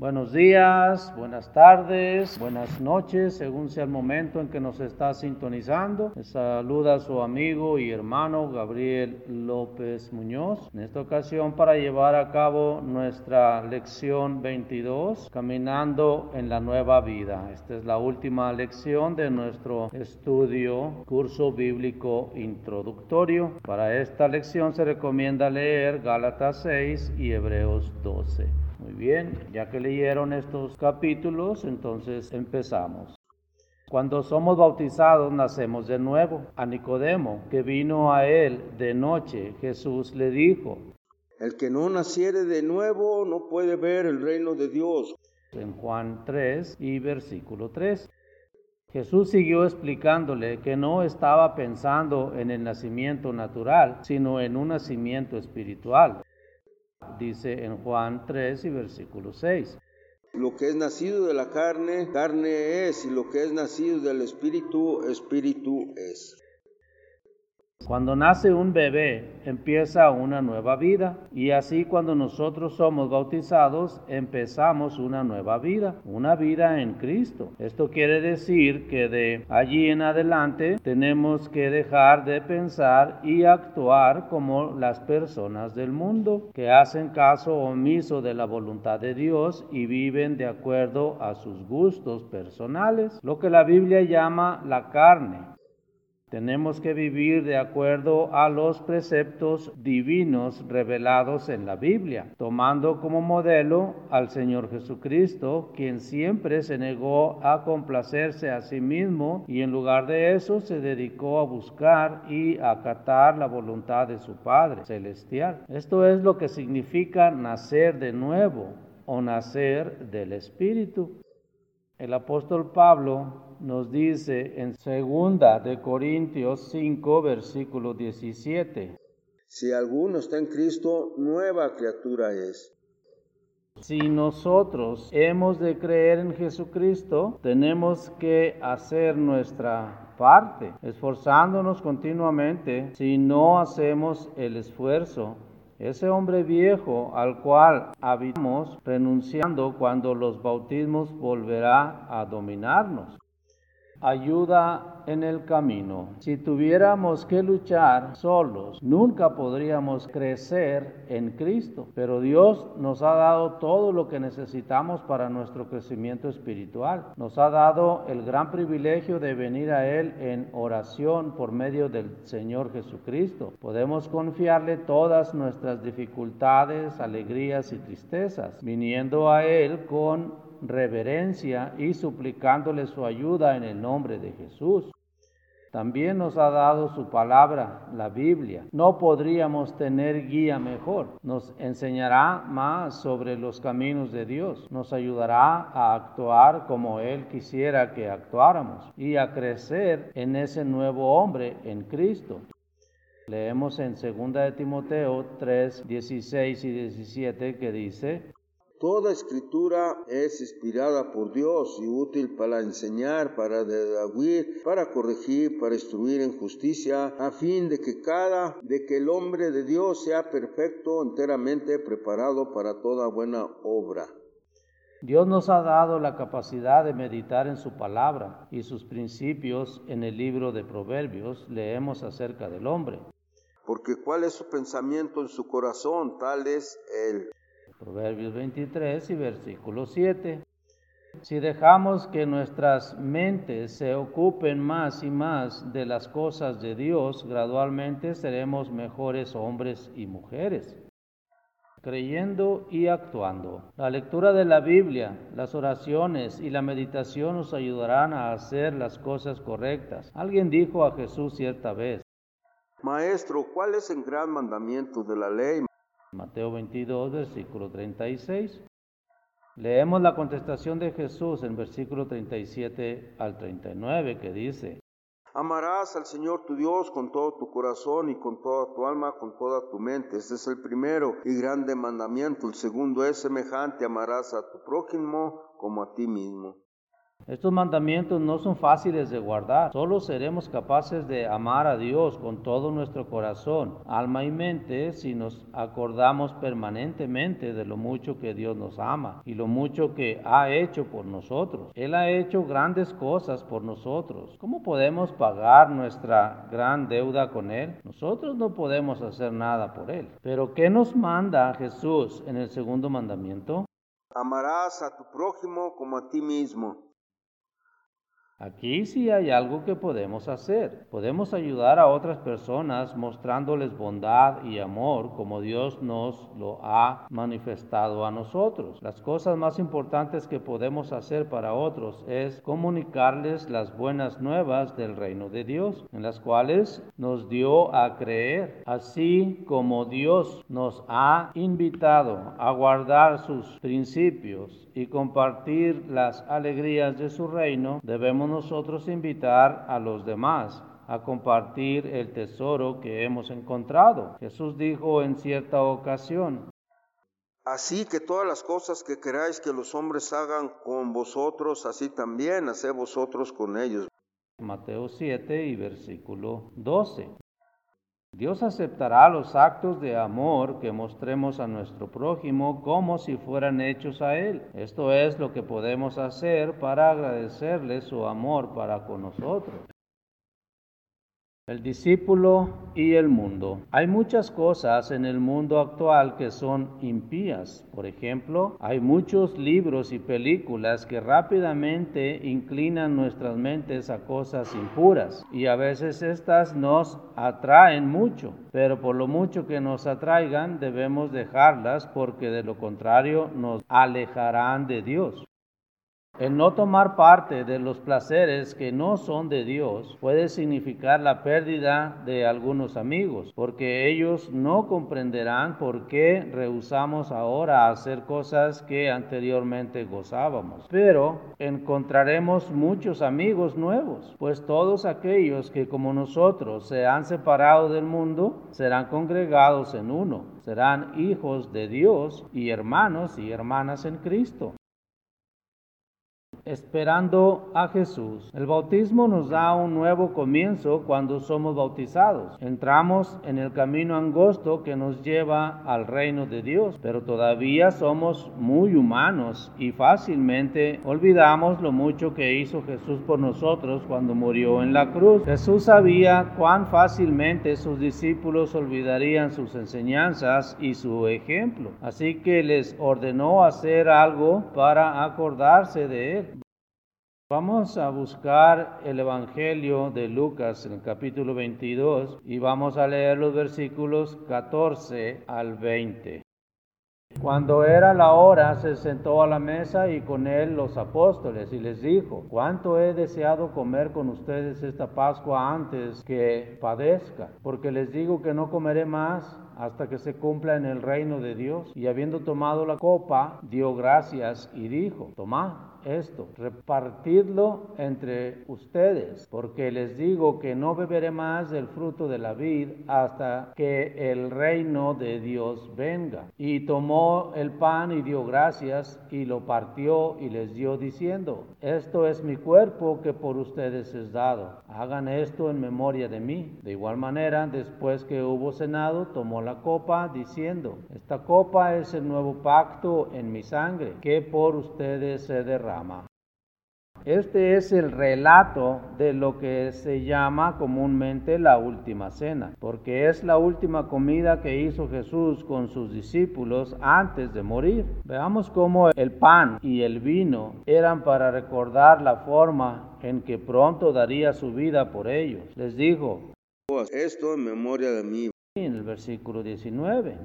Buenos días, buenas tardes, buenas noches, según sea el momento en que nos está sintonizando. saluda su amigo y hermano Gabriel López Muñoz. En esta ocasión para llevar a cabo nuestra lección 22, Caminando en la Nueva Vida. Esta es la última lección de nuestro estudio, curso bíblico introductorio. Para esta lección se recomienda leer Gálatas 6 y Hebreos 12. Muy bien, ya que leyeron estos capítulos, entonces empezamos. Cuando somos bautizados nacemos de nuevo. A Nicodemo, que vino a él de noche, Jesús le dijo, El que no naciere de nuevo no puede ver el reino de Dios. En Juan 3 y versículo 3. Jesús siguió explicándole que no estaba pensando en el nacimiento natural, sino en un nacimiento espiritual dice en Juan 3 y versículo 6. Lo que es nacido de la carne, carne es, y lo que es nacido del espíritu, espíritu es. Cuando nace un bebé empieza una nueva vida y así cuando nosotros somos bautizados empezamos una nueva vida, una vida en Cristo. Esto quiere decir que de allí en adelante tenemos que dejar de pensar y actuar como las personas del mundo que hacen caso omiso de la voluntad de Dios y viven de acuerdo a sus gustos personales, lo que la Biblia llama la carne. Tenemos que vivir de acuerdo a los preceptos divinos revelados en la Biblia, tomando como modelo al Señor Jesucristo, quien siempre se negó a complacerse a sí mismo y en lugar de eso se dedicó a buscar y acatar la voluntad de su Padre celestial. Esto es lo que significa nacer de nuevo o nacer del Espíritu. El apóstol Pablo nos dice en segunda de Corintios 5 versículo 17. Si alguno está en Cristo, nueva criatura es. Si nosotros hemos de creer en Jesucristo, tenemos que hacer nuestra parte, esforzándonos continuamente. Si no hacemos el esfuerzo, ese hombre viejo al cual habitamos renunciando cuando los bautismos volverá a dominarnos ayuda en el camino. Si tuviéramos que luchar solos, nunca podríamos crecer en Cristo. Pero Dios nos ha dado todo lo que necesitamos para nuestro crecimiento espiritual. Nos ha dado el gran privilegio de venir a Él en oración por medio del Señor Jesucristo. Podemos confiarle todas nuestras dificultades, alegrías y tristezas, viniendo a Él con reverencia y suplicándole su ayuda en el nombre de Jesús. También nos ha dado su palabra, la Biblia. No podríamos tener guía mejor. Nos enseñará más sobre los caminos de Dios. Nos ayudará a actuar como Él quisiera que actuáramos y a crecer en ese nuevo hombre en Cristo. Leemos en 2 de Timoteo 3, 16 y 17 que dice, Toda escritura es inspirada por Dios y útil para enseñar, para dedaguir, para corregir, para instruir en justicia, a fin de que cada, de que el hombre de Dios sea perfecto, enteramente preparado para toda buena obra. Dios nos ha dado la capacidad de meditar en su palabra y sus principios en el libro de Proverbios leemos acerca del hombre. Porque cuál es su pensamiento en su corazón, tal es él. Proverbios 23 y versículo 7. Si dejamos que nuestras mentes se ocupen más y más de las cosas de Dios, gradualmente seremos mejores hombres y mujeres, creyendo y actuando. La lectura de la Biblia, las oraciones y la meditación nos ayudarán a hacer las cosas correctas. Alguien dijo a Jesús cierta vez, Maestro, ¿cuál es el gran mandamiento de la ley? Mateo 22, versículo 36. Leemos la contestación de Jesús en versículo 37 al 39 que dice, Amarás al Señor tu Dios con todo tu corazón y con toda tu alma, con toda tu mente. Este es el primero y grande mandamiento. El segundo es semejante, amarás a tu prójimo como a ti mismo. Estos mandamientos no son fáciles de guardar. Solo seremos capaces de amar a Dios con todo nuestro corazón, alma y mente si nos acordamos permanentemente de lo mucho que Dios nos ama y lo mucho que ha hecho por nosotros. Él ha hecho grandes cosas por nosotros. ¿Cómo podemos pagar nuestra gran deuda con Él? Nosotros no podemos hacer nada por Él. Pero ¿qué nos manda Jesús en el segundo mandamiento? Amarás a tu prójimo como a ti mismo. Aquí sí hay algo que podemos hacer. Podemos ayudar a otras personas mostrándoles bondad y amor como Dios nos lo ha manifestado a nosotros. Las cosas más importantes que podemos hacer para otros es comunicarles las buenas nuevas del reino de Dios, en las cuales nos dio a creer, así como Dios nos ha invitado a guardar sus principios y compartir las alegrías de su reino, debemos nosotros invitar a los demás a compartir el tesoro que hemos encontrado. Jesús dijo en cierta ocasión, Así que todas las cosas que queráis que los hombres hagan con vosotros, así también haced vosotros con ellos. Mateo 7 y versículo 12. Dios aceptará los actos de amor que mostremos a nuestro prójimo como si fueran hechos a Él. Esto es lo que podemos hacer para agradecerle su amor para con nosotros. El discípulo y el mundo. Hay muchas cosas en el mundo actual que son impías. Por ejemplo, hay muchos libros y películas que rápidamente inclinan nuestras mentes a cosas impuras y a veces estas nos atraen mucho, pero por lo mucho que nos atraigan debemos dejarlas porque de lo contrario nos alejarán de Dios. El no tomar parte de los placeres que no son de Dios puede significar la pérdida de algunos amigos, porque ellos no comprenderán por qué rehusamos ahora hacer cosas que anteriormente gozábamos. Pero encontraremos muchos amigos nuevos, pues todos aquellos que como nosotros se han separado del mundo serán congregados en uno, serán hijos de Dios y hermanos y hermanas en Cristo esperando a Jesús. El bautismo nos da un nuevo comienzo cuando somos bautizados. Entramos en el camino angosto que nos lleva al reino de Dios, pero todavía somos muy humanos y fácilmente olvidamos lo mucho que hizo Jesús por nosotros cuando murió en la cruz. Jesús sabía cuán fácilmente sus discípulos olvidarían sus enseñanzas y su ejemplo, así que les ordenó hacer algo para acordarse de él. Vamos a buscar el Evangelio de Lucas en el capítulo 22 y vamos a leer los versículos 14 al 20. Cuando era la hora, se sentó a la mesa y con él los apóstoles y les dijo, cuánto he deseado comer con ustedes esta Pascua antes que padezca, porque les digo que no comeré más hasta que se cumpla en el reino de Dios. Y habiendo tomado la copa, dio gracias y dijo, tomad esto, repartidlo entre ustedes, porque les digo que no beberé más del fruto de la vid hasta que el reino de Dios venga. Y tomó el pan y dio gracias y lo partió y les dio diciendo, esto es mi cuerpo que por ustedes es dado. Hagan esto en memoria de mí. De igual manera, después que hubo cenado, tomó la copa diciendo, esta copa es el nuevo pacto en mi sangre, que por ustedes se derrama este es el relato de lo que se llama comúnmente la última cena, porque es la última comida que hizo Jesús con sus discípulos antes de morir. Veamos cómo el pan y el vino eran para recordar la forma en que pronto daría su vida por ellos. Les dijo, esto en memoria de mí. En el versículo 19.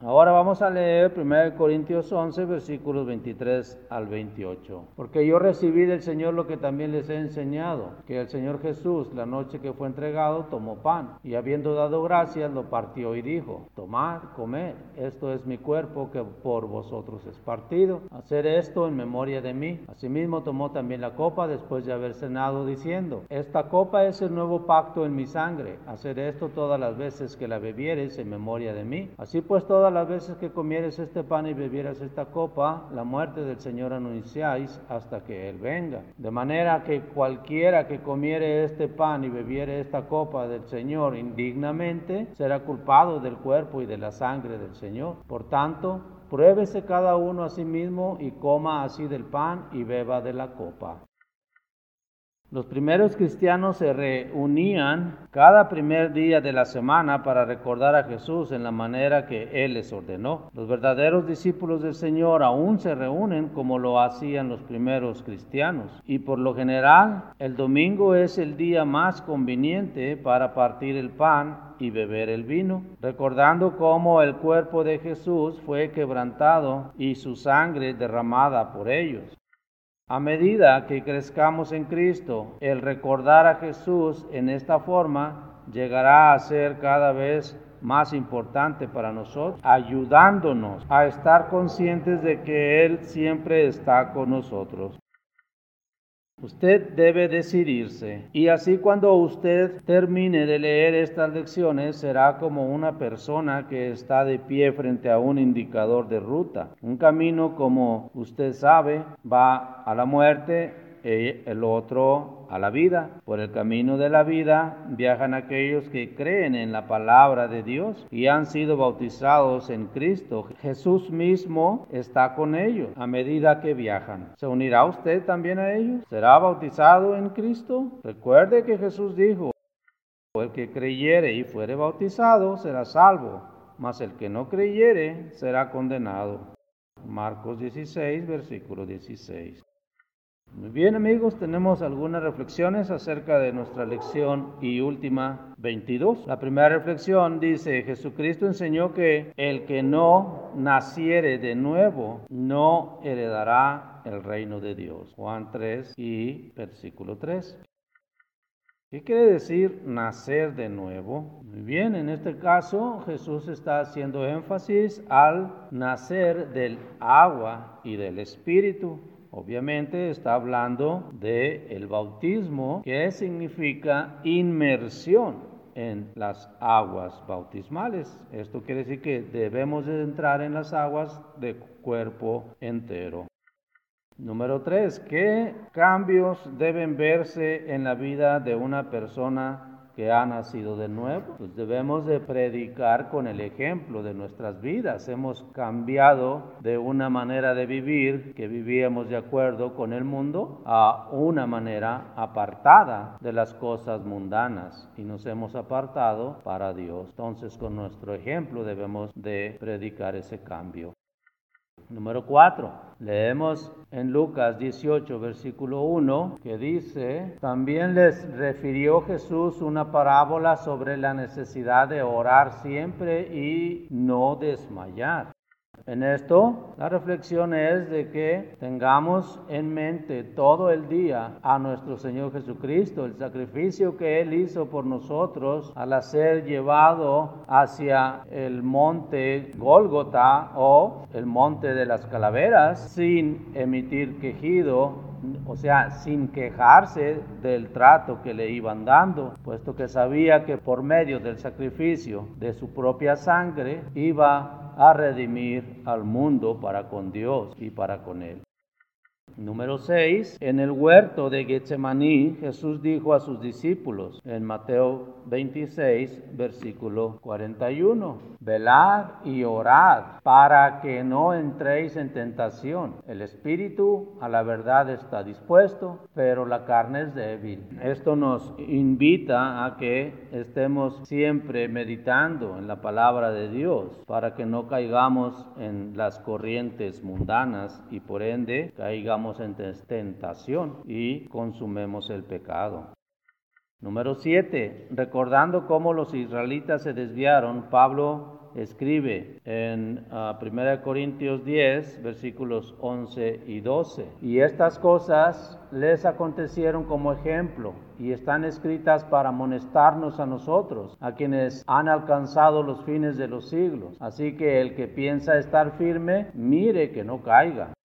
Ahora vamos a leer 1 Corintios 11, versículos 23 al 28. Porque yo recibí del Señor lo que también les he enseñado, que el Señor Jesús, la noche que fue entregado, tomó pan y habiendo dado gracias, lo partió y dijo, tomad, comed, esto es mi cuerpo que por vosotros es partido. Hacer esto en memoria de mí. Asimismo tomó también la copa después de haber cenado, diciendo, esta copa es el nuevo pacto en mi sangre. Hacer esto todas las veces que la bebieres en memoria de mí. Así pues, todas todas las veces que comieres este pan y bebieras esta copa, la muerte del Señor anunciáis hasta que Él venga. De manera que cualquiera que comiere este pan y bebiere esta copa del Señor indignamente, será culpado del cuerpo y de la sangre del Señor. Por tanto, pruébese cada uno a sí mismo y coma así del pan y beba de la copa. Los primeros cristianos se reunían cada primer día de la semana para recordar a Jesús en la manera que Él les ordenó. Los verdaderos discípulos del Señor aún se reúnen como lo hacían los primeros cristianos. Y por lo general, el domingo es el día más conveniente para partir el pan y beber el vino, recordando cómo el cuerpo de Jesús fue quebrantado y su sangre derramada por ellos. A medida que crezcamos en Cristo, el recordar a Jesús en esta forma llegará a ser cada vez más importante para nosotros, ayudándonos a estar conscientes de que Él siempre está con nosotros. Usted debe decidirse y así cuando usted termine de leer estas lecciones será como una persona que está de pie frente a un indicador de ruta. Un camino como usted sabe va a la muerte el otro a la vida. Por el camino de la vida viajan aquellos que creen en la palabra de Dios y han sido bautizados en Cristo. Jesús mismo está con ellos a medida que viajan. ¿Se unirá usted también a ellos? ¿Será bautizado en Cristo? Recuerde que Jesús dijo, el que creyere y fuere bautizado será salvo, mas el que no creyere será condenado. Marcos 16, versículo 16. Muy bien amigos, tenemos algunas reflexiones acerca de nuestra lección y última 22. La primera reflexión dice, Jesucristo enseñó que el que no naciere de nuevo no heredará el reino de Dios. Juan 3 y versículo 3. ¿Qué quiere decir nacer de nuevo? Muy bien, en este caso Jesús está haciendo énfasis al nacer del agua y del espíritu. Obviamente está hablando de el bautismo, que significa inmersión en las aguas bautismales. Esto quiere decir que debemos de entrar en las aguas de cuerpo entero. Número tres, ¿qué cambios deben verse en la vida de una persona que ha nacido de nuevo, pues debemos de predicar con el ejemplo de nuestras vidas. Hemos cambiado de una manera de vivir que vivíamos de acuerdo con el mundo a una manera apartada de las cosas mundanas y nos hemos apartado para Dios. Entonces con nuestro ejemplo debemos de predicar ese cambio. Número 4. Leemos en Lucas 18, versículo 1, que dice, también les refirió Jesús una parábola sobre la necesidad de orar siempre y no desmayar. En esto, la reflexión es de que tengamos en mente todo el día a nuestro Señor Jesucristo, el sacrificio que Él hizo por nosotros al ser llevado hacia el monte Gólgota o el monte de las calaveras sin emitir quejido o sea, sin quejarse del trato que le iban dando, puesto que sabía que por medio del sacrificio de su propia sangre iba a redimir al mundo para con Dios y para con Él. Número 6. En el huerto de Getsemaní, Jesús dijo a sus discípulos en Mateo 26, versículo 41, velad y orad para que no entréis en tentación. El espíritu a la verdad está dispuesto, pero la carne es débil. Esto nos invita a que estemos siempre meditando en la palabra de Dios para que no caigamos en las corrientes mundanas y por ende caigamos en tentación y consumemos el pecado. Número 7. Recordando cómo los israelitas se desviaron, Pablo escribe en 1 ah, Corintios 10, versículos 11 y 12. Y estas cosas les acontecieron como ejemplo y están escritas para amonestarnos a nosotros, a quienes han alcanzado los fines de los siglos. Así que el que piensa estar firme, mire que no caiga.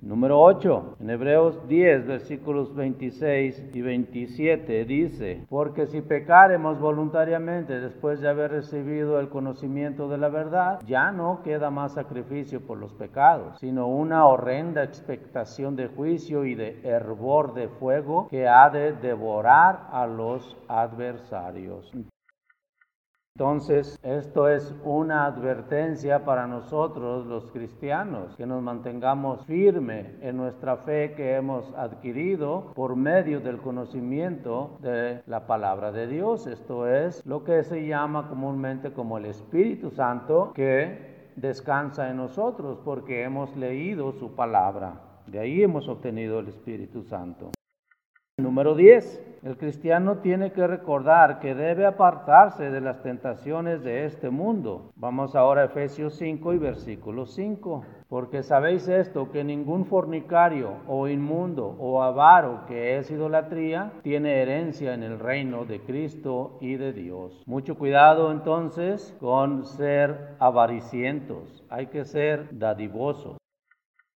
Número 8. En Hebreos 10, versículos 26 y 27 dice, porque si pecaremos voluntariamente después de haber recibido el conocimiento de la verdad, ya no queda más sacrificio por los pecados, sino una horrenda expectación de juicio y de hervor de fuego que ha de devorar a los adversarios. Entonces, esto es una advertencia para nosotros los cristianos, que nos mantengamos firme en nuestra fe que hemos adquirido por medio del conocimiento de la palabra de Dios. Esto es lo que se llama comúnmente como el Espíritu Santo que descansa en nosotros porque hemos leído su palabra. De ahí hemos obtenido el Espíritu Santo. Número 10. El cristiano tiene que recordar que debe apartarse de las tentaciones de este mundo. Vamos ahora a Efesios 5 y versículo 5. Porque sabéis esto, que ningún fornicario o inmundo o avaro que es idolatría tiene herencia en el reino de Cristo y de Dios. Mucho cuidado entonces con ser avaricientos. Hay que ser dadivosos.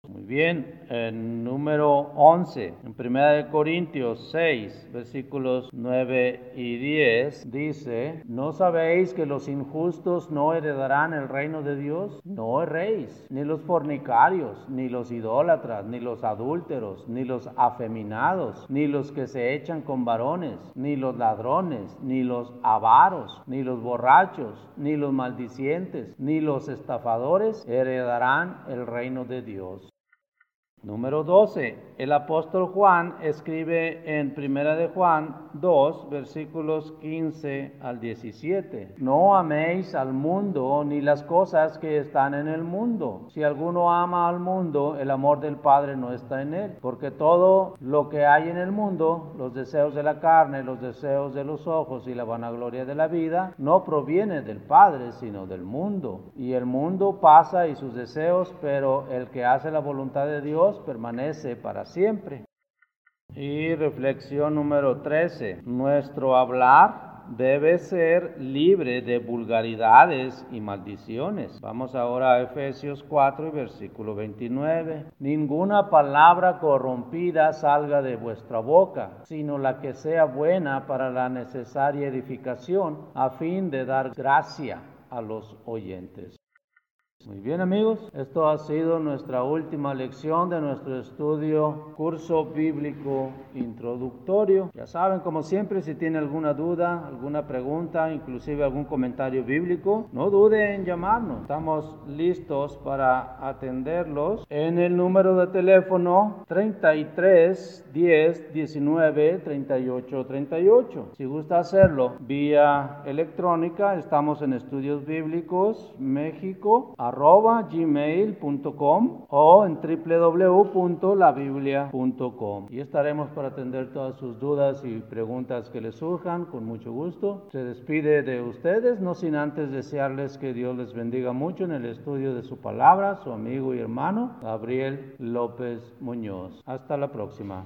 Muy bien, en número 11, en 1 Corintios 6, versículos 9 y 10, dice, ¿no sabéis que los injustos no heredarán el reino de Dios? No erréis, ni los fornicarios, ni los idólatras, ni los adúlteros, ni los afeminados, ni los que se echan con varones, ni los ladrones, ni los avaros, ni los borrachos, ni los maldicientes, ni los estafadores heredarán el reino de Dios. Número 12. El apóstol Juan escribe en Primera de Juan 2, versículos 15 al 17. No améis al mundo ni las cosas que están en el mundo. Si alguno ama al mundo, el amor del Padre no está en él. Porque todo lo que hay en el mundo, los deseos de la carne, los deseos de los ojos y la vanagloria de la vida, no proviene del Padre, sino del mundo. Y el mundo pasa y sus deseos, pero el que hace la voluntad de Permanece para siempre. Y reflexión número 13. Nuestro hablar debe ser libre de vulgaridades y maldiciones. Vamos ahora a Efesios 4 y versículo 29. Ninguna palabra corrompida salga de vuestra boca, sino la que sea buena para la necesaria edificación, a fin de dar gracia a los oyentes. Muy bien amigos, esto ha sido nuestra última lección de nuestro estudio curso bíblico introductorio. Ya saben, como siempre, si tienen alguna duda, alguna pregunta, inclusive algún comentario bíblico, no duden en llamarnos. Estamos listos para atenderlos en el número de teléfono 33 10 19 38 38. Si gusta hacerlo vía electrónica, estamos en Estudios Bíblicos México arroba gmail.com o en www.labiblia.com y estaremos para atender todas sus dudas y preguntas que les surjan con mucho gusto. Se despide de ustedes, no sin antes desearles que Dios les bendiga mucho en el estudio de su palabra, su amigo y hermano Gabriel López Muñoz. Hasta la próxima.